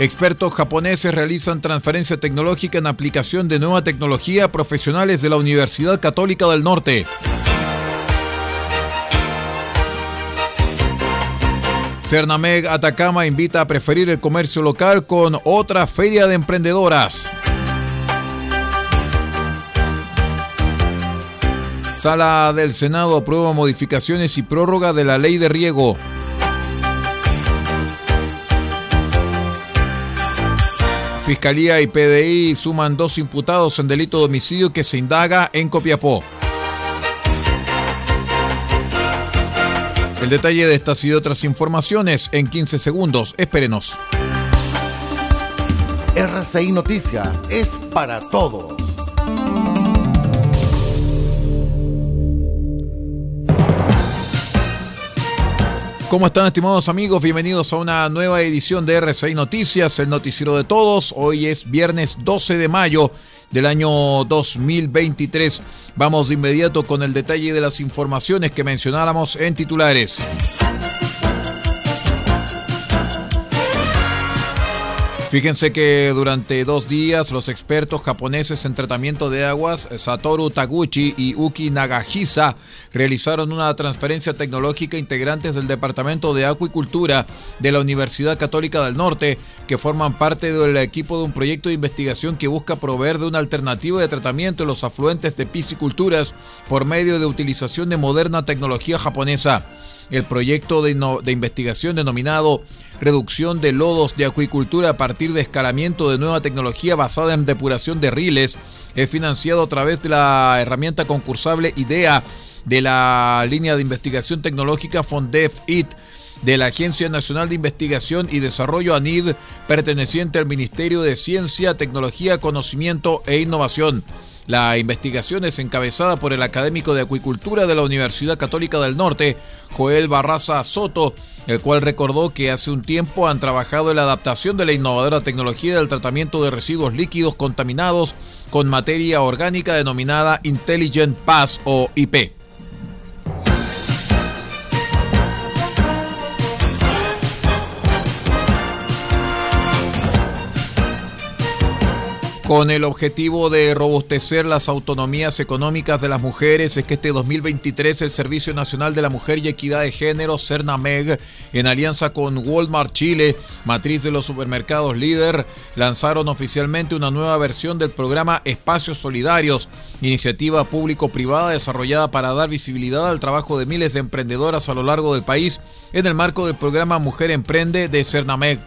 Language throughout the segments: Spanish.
Expertos japoneses realizan transferencia tecnológica en aplicación de nueva tecnología a profesionales de la Universidad Católica del Norte. Cernameg Atacama invita a preferir el comercio local con otra feria de emprendedoras. Sala del Senado aprueba modificaciones y prórroga de la ley de riego. Fiscalía y PDI suman dos imputados en delito de homicidio que se indaga en Copiapó. El detalle de estas y otras informaciones en 15 segundos. Espérenos. RCI Noticias es para todos. ¿Cómo están estimados amigos? Bienvenidos a una nueva edición de R6 Noticias, el noticiero de todos. Hoy es viernes 12 de mayo del año 2023. Vamos de inmediato con el detalle de las informaciones que mencionáramos en titulares. Fíjense que durante dos días los expertos japoneses en tratamiento de aguas, Satoru Taguchi y Uki Nagahisa, realizaron una transferencia tecnológica integrantes del Departamento de Acuicultura de la Universidad Católica del Norte, que forman parte del equipo de un proyecto de investigación que busca proveer de una alternativa de tratamiento en los afluentes de pisciculturas por medio de utilización de moderna tecnología japonesa. El proyecto de investigación denominado reducción de lodos de acuicultura a partir de escalamiento de nueva tecnología basada en depuración de riles. Es financiado a través de la herramienta concursable IDEA de la línea de investigación tecnológica FONDEF-IT de la Agencia Nacional de Investigación y Desarrollo ANID, perteneciente al Ministerio de Ciencia, Tecnología, Conocimiento e Innovación. La investigación es encabezada por el académico de acuicultura de la Universidad Católica del Norte, Joel Barraza Soto, el cual recordó que hace un tiempo han trabajado en la adaptación de la innovadora tecnología del tratamiento de residuos líquidos contaminados con materia orgánica denominada Intelligent Pass o IP. Con el objetivo de robustecer las autonomías económicas de las mujeres, es que este 2023 el Servicio Nacional de la Mujer y Equidad de Género, CERNAMEG, en alianza con Walmart Chile, matriz de los supermercados líder, lanzaron oficialmente una nueva versión del programa Espacios Solidarios, iniciativa público-privada desarrollada para dar visibilidad al trabajo de miles de emprendedoras a lo largo del país en el marco del programa Mujer Emprende de CERNAMEG.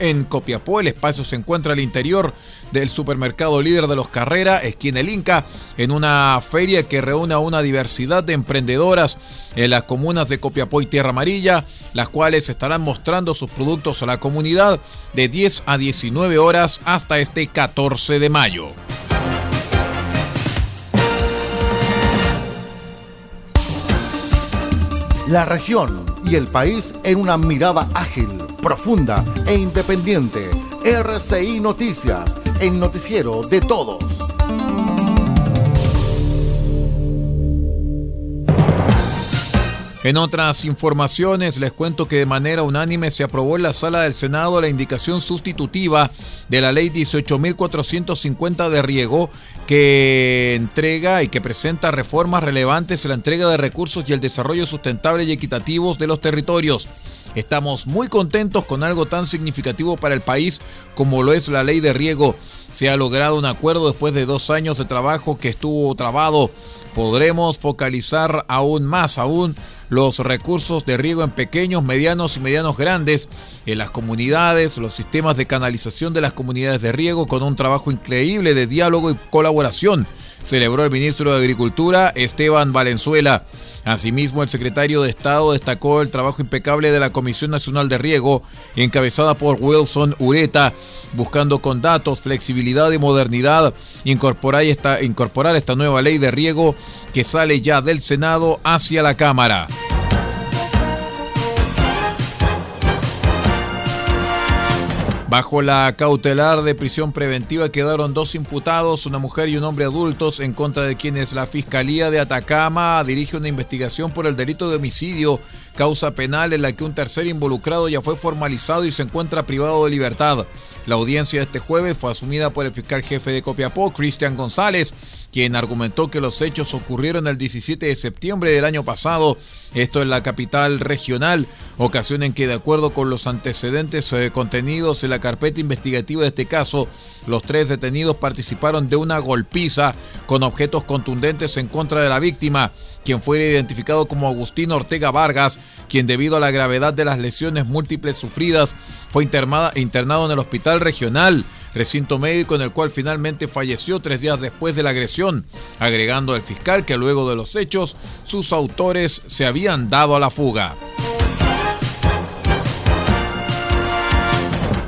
En Copiapó el espacio se encuentra al interior del supermercado líder de los Carrera, esquina El Inca, en una feria que reúne a una diversidad de emprendedoras en las comunas de Copiapó y Tierra Amarilla, las cuales estarán mostrando sus productos a la comunidad de 10 a 19 horas hasta este 14 de mayo. La región y el país en una mirada ágil, profunda e independiente. RCI Noticias, el noticiero de todos. En otras informaciones les cuento que de manera unánime se aprobó en la sala del Senado la indicación sustitutiva de la ley 18.450 de riego que entrega y que presenta reformas relevantes en la entrega de recursos y el desarrollo sustentable y equitativos de los territorios. Estamos muy contentos con algo tan significativo para el país como lo es la ley de riego. Se ha logrado un acuerdo después de dos años de trabajo que estuvo trabado. Podremos focalizar aún más aún los recursos de riego en pequeños, medianos y medianos grandes, en las comunidades, los sistemas de canalización de las comunidades de riego con un trabajo increíble de diálogo y colaboración celebró el ministro de Agricultura Esteban Valenzuela. Asimismo, el secretario de Estado destacó el trabajo impecable de la Comisión Nacional de Riego, encabezada por Wilson Ureta, buscando con datos, flexibilidad y modernidad incorporar esta, incorporar esta nueva ley de riego que sale ya del Senado hacia la Cámara. Bajo la cautelar de prisión preventiva quedaron dos imputados, una mujer y un hombre adultos, en contra de quienes la Fiscalía de Atacama dirige una investigación por el delito de homicidio, causa penal en la que un tercer involucrado ya fue formalizado y se encuentra privado de libertad. La audiencia de este jueves fue asumida por el fiscal jefe de Copiapó, Cristian González, quien argumentó que los hechos ocurrieron el 17 de septiembre del año pasado, esto en la capital regional, ocasión en que de acuerdo con los antecedentes eh, contenidos en la carpeta investigativa de este caso, los tres detenidos participaron de una golpiza con objetos contundentes en contra de la víctima, quien fue identificado como Agustín Ortega Vargas, quien debido a la gravedad de las lesiones múltiples sufridas fue internado en el hospital regional recinto médico en el cual finalmente falleció tres días después de la agresión, agregando al fiscal que luego de los hechos sus autores se habían dado a la fuga.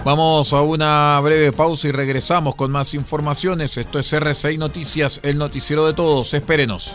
Vamos a una breve pausa y regresamos con más informaciones. Esto es RCI Noticias, el noticiero de todos. Espérenos.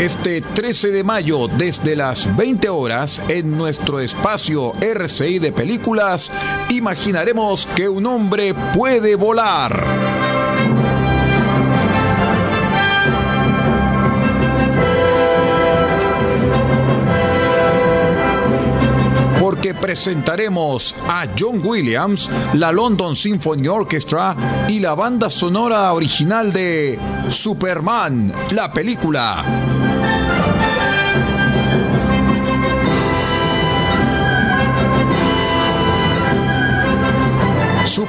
Este 13 de mayo, desde las 20 horas, en nuestro espacio RCI de películas, imaginaremos que un hombre puede volar. porque presentaremos a John Williams, la London Symphony Orchestra y la banda sonora original de Superman, la película.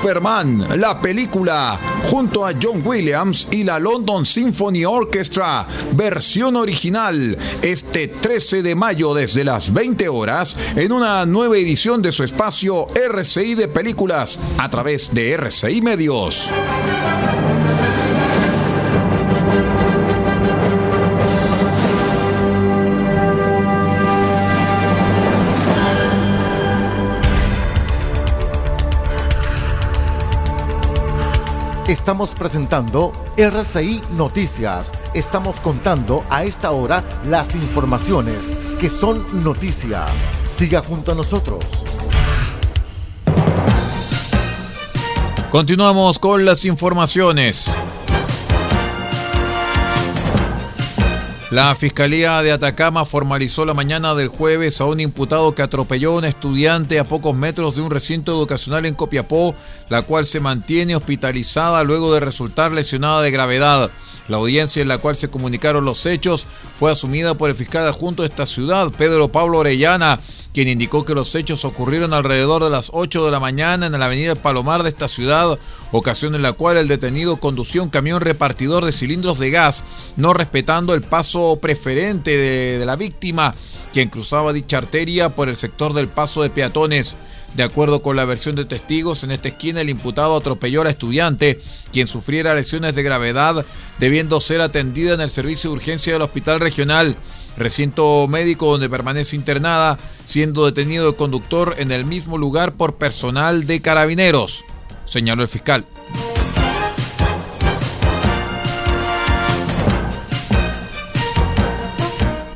Superman, la película, junto a John Williams y la London Symphony Orchestra, versión original, este 13 de mayo desde las 20 horas, en una nueva edición de su espacio RCI de películas, a través de RCI Medios. Estamos presentando RCI Noticias. Estamos contando a esta hora las informaciones que son noticia. Siga junto a nosotros. Continuamos con las informaciones. La Fiscalía de Atacama formalizó la mañana del jueves a un imputado que atropelló a un estudiante a pocos metros de un recinto educacional en Copiapó, la cual se mantiene hospitalizada luego de resultar lesionada de gravedad. La audiencia en la cual se comunicaron los hechos fue asumida por el fiscal adjunto de esta ciudad, Pedro Pablo Orellana, quien indicó que los hechos ocurrieron alrededor de las 8 de la mañana en la avenida Palomar de esta ciudad, ocasión en la cual el detenido conducía un camión repartidor de cilindros de gas, no respetando el paso preferente de, la víctima, quien cruzaba dicha arteria por el sector del paso de peatones. De acuerdo con la versión de testigos, en esta esquina el imputado atropelló a la estudiante, quien sufriera lesiones de gravedad, debiendo ser atendida en el servicio de urgencia del hospital regional, recinto médico donde permanece internada, siendo detenido el conductor en el mismo lugar por personal de carabineros, señaló el fiscal.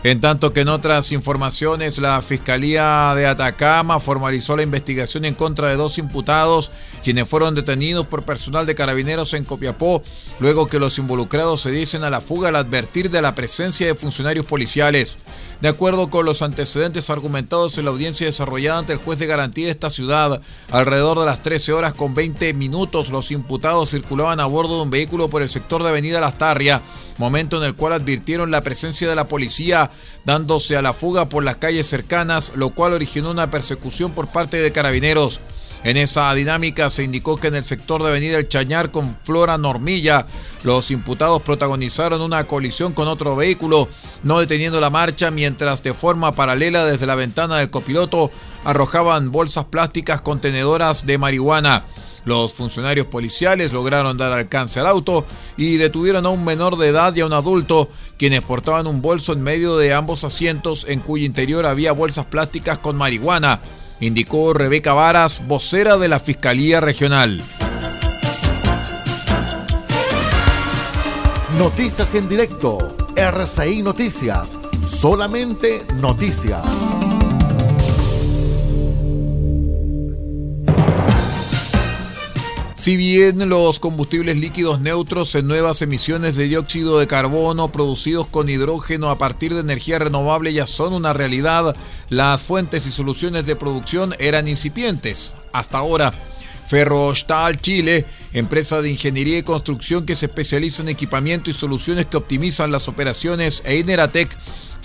En tanto que en otras informaciones, la Fiscalía de Atacama formalizó la investigación en contra de dos imputados, quienes fueron detenidos por personal de carabineros en Copiapó, luego que los involucrados se dicen a la fuga al advertir de la presencia de funcionarios policiales. De acuerdo con los antecedentes argumentados en la audiencia desarrollada ante el juez de garantía de esta ciudad, alrededor de las 13 horas con 20 minutos los imputados circulaban a bordo de un vehículo por el sector de Avenida Las Tarria, momento en el cual advirtieron la presencia de la policía dándose a la fuga por las calles cercanas, lo cual originó una persecución por parte de carabineros. En esa dinámica se indicó que en el sector de Avenida El Chañar con Flora Normilla, los imputados protagonizaron una colisión con otro vehículo, no deteniendo la marcha, mientras de forma paralela desde la ventana del copiloto arrojaban bolsas plásticas contenedoras de marihuana. Los funcionarios policiales lograron dar alcance al auto y detuvieron a un menor de edad y a un adulto, quienes portaban un bolso en medio de ambos asientos en cuyo interior había bolsas plásticas con marihuana, indicó Rebeca Varas, vocera de la Fiscalía Regional. Noticias en directo, RCI Noticias, solamente noticias. Si bien los combustibles líquidos neutros en nuevas emisiones de dióxido de carbono producidos con hidrógeno a partir de energía renovable ya son una realidad, las fuentes y soluciones de producción eran incipientes. Hasta ahora, Ferrostal Chile, empresa de ingeniería y construcción que se especializa en equipamiento y soluciones que optimizan las operaciones, e Ineratec,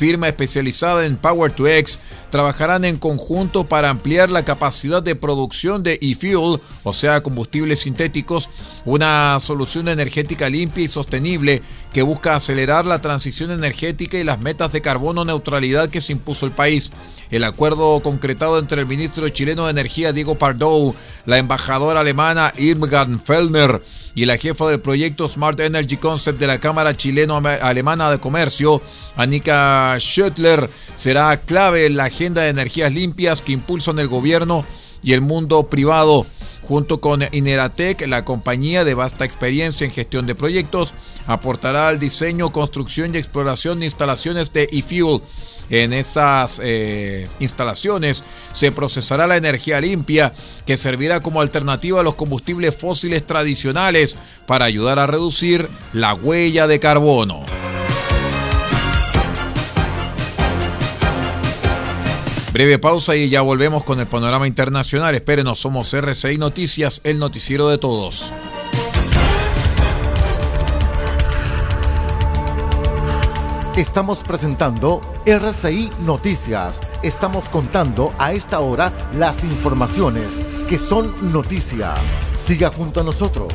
firma especializada en Power to X, trabajarán en conjunto para ampliar la capacidad de producción de e-fuel, o sea, combustibles sintéticos, una solución energética limpia y sostenible que busca acelerar la transición energética y las metas de carbono neutralidad que se impuso el país. El acuerdo concretado entre el ministro chileno de Energía Diego Pardo, la embajadora alemana Irmgard Fellner y la jefa del proyecto Smart Energy Concept de la Cámara Chileno-Alemana de Comercio, Annika Schöttler, será clave en la agenda de energías limpias que impulsan el gobierno y el mundo privado. Junto con Ineratec, la compañía de vasta experiencia en gestión de proyectos, aportará al diseño, construcción y exploración de instalaciones de e-fuel en esas eh, instalaciones se procesará la energía limpia que servirá como alternativa a los combustibles fósiles tradicionales para ayudar a reducir la huella de carbono. Breve pausa y ya volvemos con el panorama internacional. Espérenos, somos RCI Noticias, el noticiero de todos. Estamos presentando RCI Noticias. Estamos contando a esta hora las informaciones que son noticia. Siga junto a nosotros.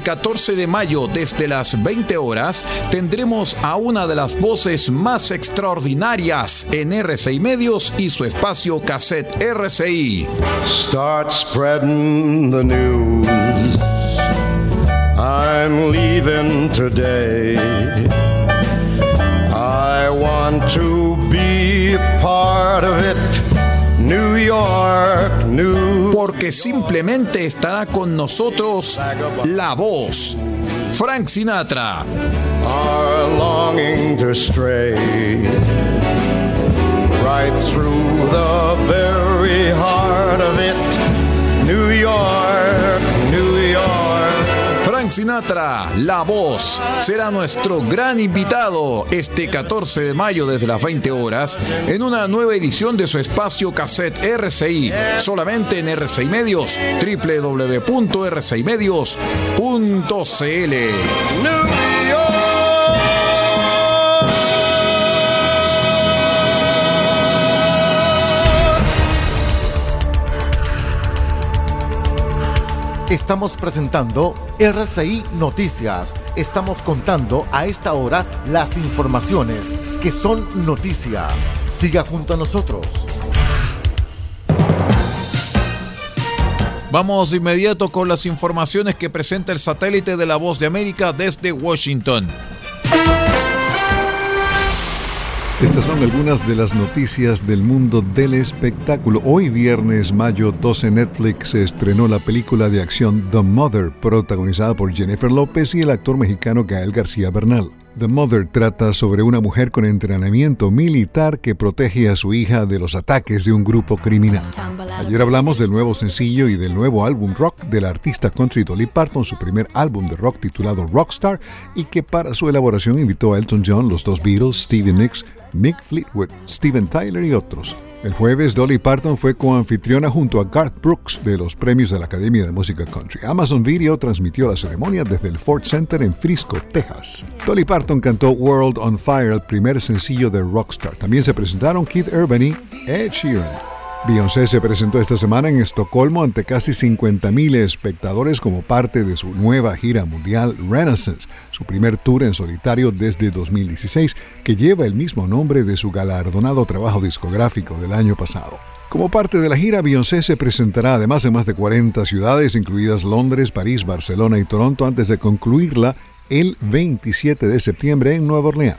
Este 14 de mayo, desde las 20 horas, tendremos a una de las voces más extraordinarias en RCI Medios y su espacio cassette RCI. Start spreading the news. I'm leaving today. I want to be part of it. New York, New Porque simplemente estará con nosotros la voz. Frank Sinatra. Are longing to stray right through the very heart of it. New York. Sinatra, la voz, será nuestro gran invitado este 14 de mayo desde las 20 horas en una nueva edición de su espacio cassette RCI, solamente en RCI Medios, www.rcimedios.cl. Estamos presentando RCI Noticias. Estamos contando a esta hora las informaciones que son noticia. Siga junto a nosotros. Vamos de inmediato con las informaciones que presenta el satélite de la Voz de América desde Washington. Estas son algunas de las noticias del mundo del espectáculo. Hoy viernes, mayo 12, Netflix estrenó la película de acción The Mother, protagonizada por Jennifer López y el actor mexicano Gael García Bernal. The Mother trata sobre una mujer con entrenamiento militar que protege a su hija de los ataques de un grupo criminal. Ayer hablamos del nuevo sencillo y del nuevo álbum rock del artista country Dolly Parton, su primer álbum de rock titulado Rockstar, y que para su elaboración invitó a Elton John, los dos Beatles, Stevie Nicks, Mick Fleetwood, Steven Tyler y otros. El jueves, Dolly Parton fue coanfitriona junto a Garth Brooks de los premios de la Academia de Música Country. Amazon Video transmitió la ceremonia desde el Ford Center en Frisco, Texas. Dolly Parton cantó World on Fire, el primer sencillo de Rockstar. También se presentaron Keith Urban y Ed Sheeran. Beyoncé se presentó esta semana en Estocolmo ante casi 50.000 espectadores como parte de su nueva gira mundial Renaissance, su primer tour en solitario desde 2016, que lleva el mismo nombre de su galardonado trabajo discográfico del año pasado. Como parte de la gira, Beyoncé se presentará además en más de 40 ciudades, incluidas Londres, París, Barcelona y Toronto, antes de concluirla el 27 de septiembre en Nueva Orleans.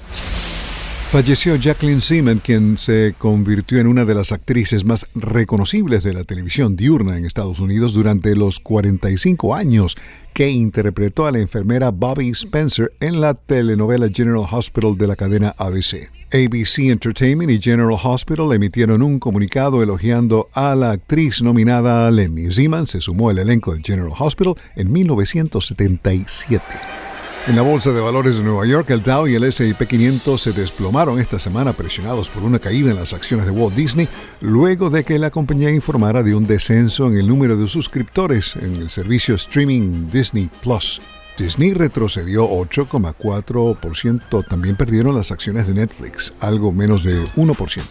Falleció Jacqueline Seaman, quien se convirtió en una de las actrices más reconocibles de la televisión diurna en Estados Unidos durante los 45 años que interpretó a la enfermera Bobby Spencer en la telenovela General Hospital de la cadena ABC. ABC Entertainment y General Hospital emitieron un comunicado elogiando a la actriz nominada Lemmy Seaman. Se sumó al elenco de General Hospital en 1977. En la Bolsa de Valores de Nueva York, el Dow y el S&P 500 se desplomaron esta semana presionados por una caída en las acciones de Walt Disney, luego de que la compañía informara de un descenso en el número de suscriptores en el servicio streaming Disney Plus. Disney retrocedió 8,4%, también perdieron las acciones de Netflix, algo menos de 1%.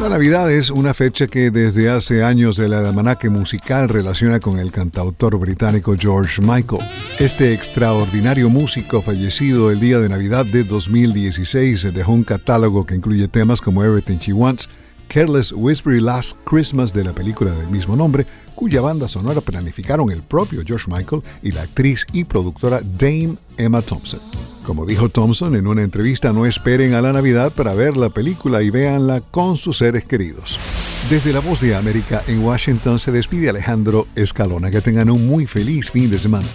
La Navidad es una fecha que desde hace años el almanaque musical relaciona con el cantautor británico George Michael. Este extraordinario músico fallecido el día de Navidad de 2016 dejó un catálogo que incluye temas como Everything She Wants, Careless Whisper y Last Christmas de la película del mismo nombre, cuya banda sonora planificaron el propio George Michael y la actriz y productora Dame Emma Thompson. Como dijo Thompson en una entrevista, no esperen a la Navidad para ver la película y véanla con sus seres queridos. Desde la voz de América en Washington se despide Alejandro Escalona. Que tengan un muy feliz fin de semana.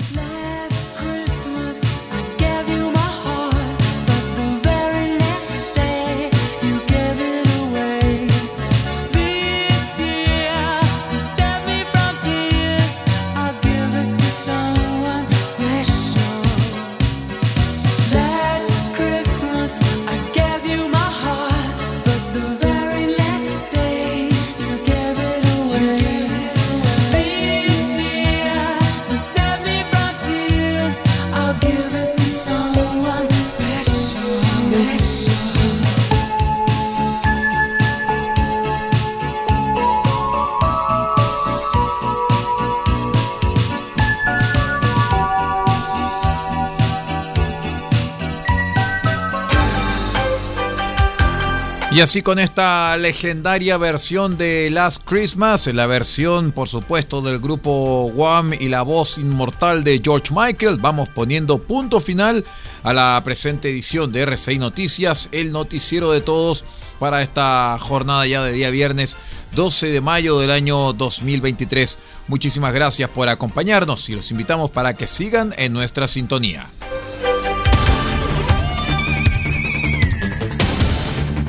I. Y así con esta legendaria versión de Last Christmas, la versión por supuesto del grupo Wham y la voz inmortal de George Michael, vamos poniendo punto final a la presente edición de RCI Noticias, el noticiero de todos para esta jornada ya de día viernes 12 de mayo del año 2023. Muchísimas gracias por acompañarnos y los invitamos para que sigan en nuestra sintonía.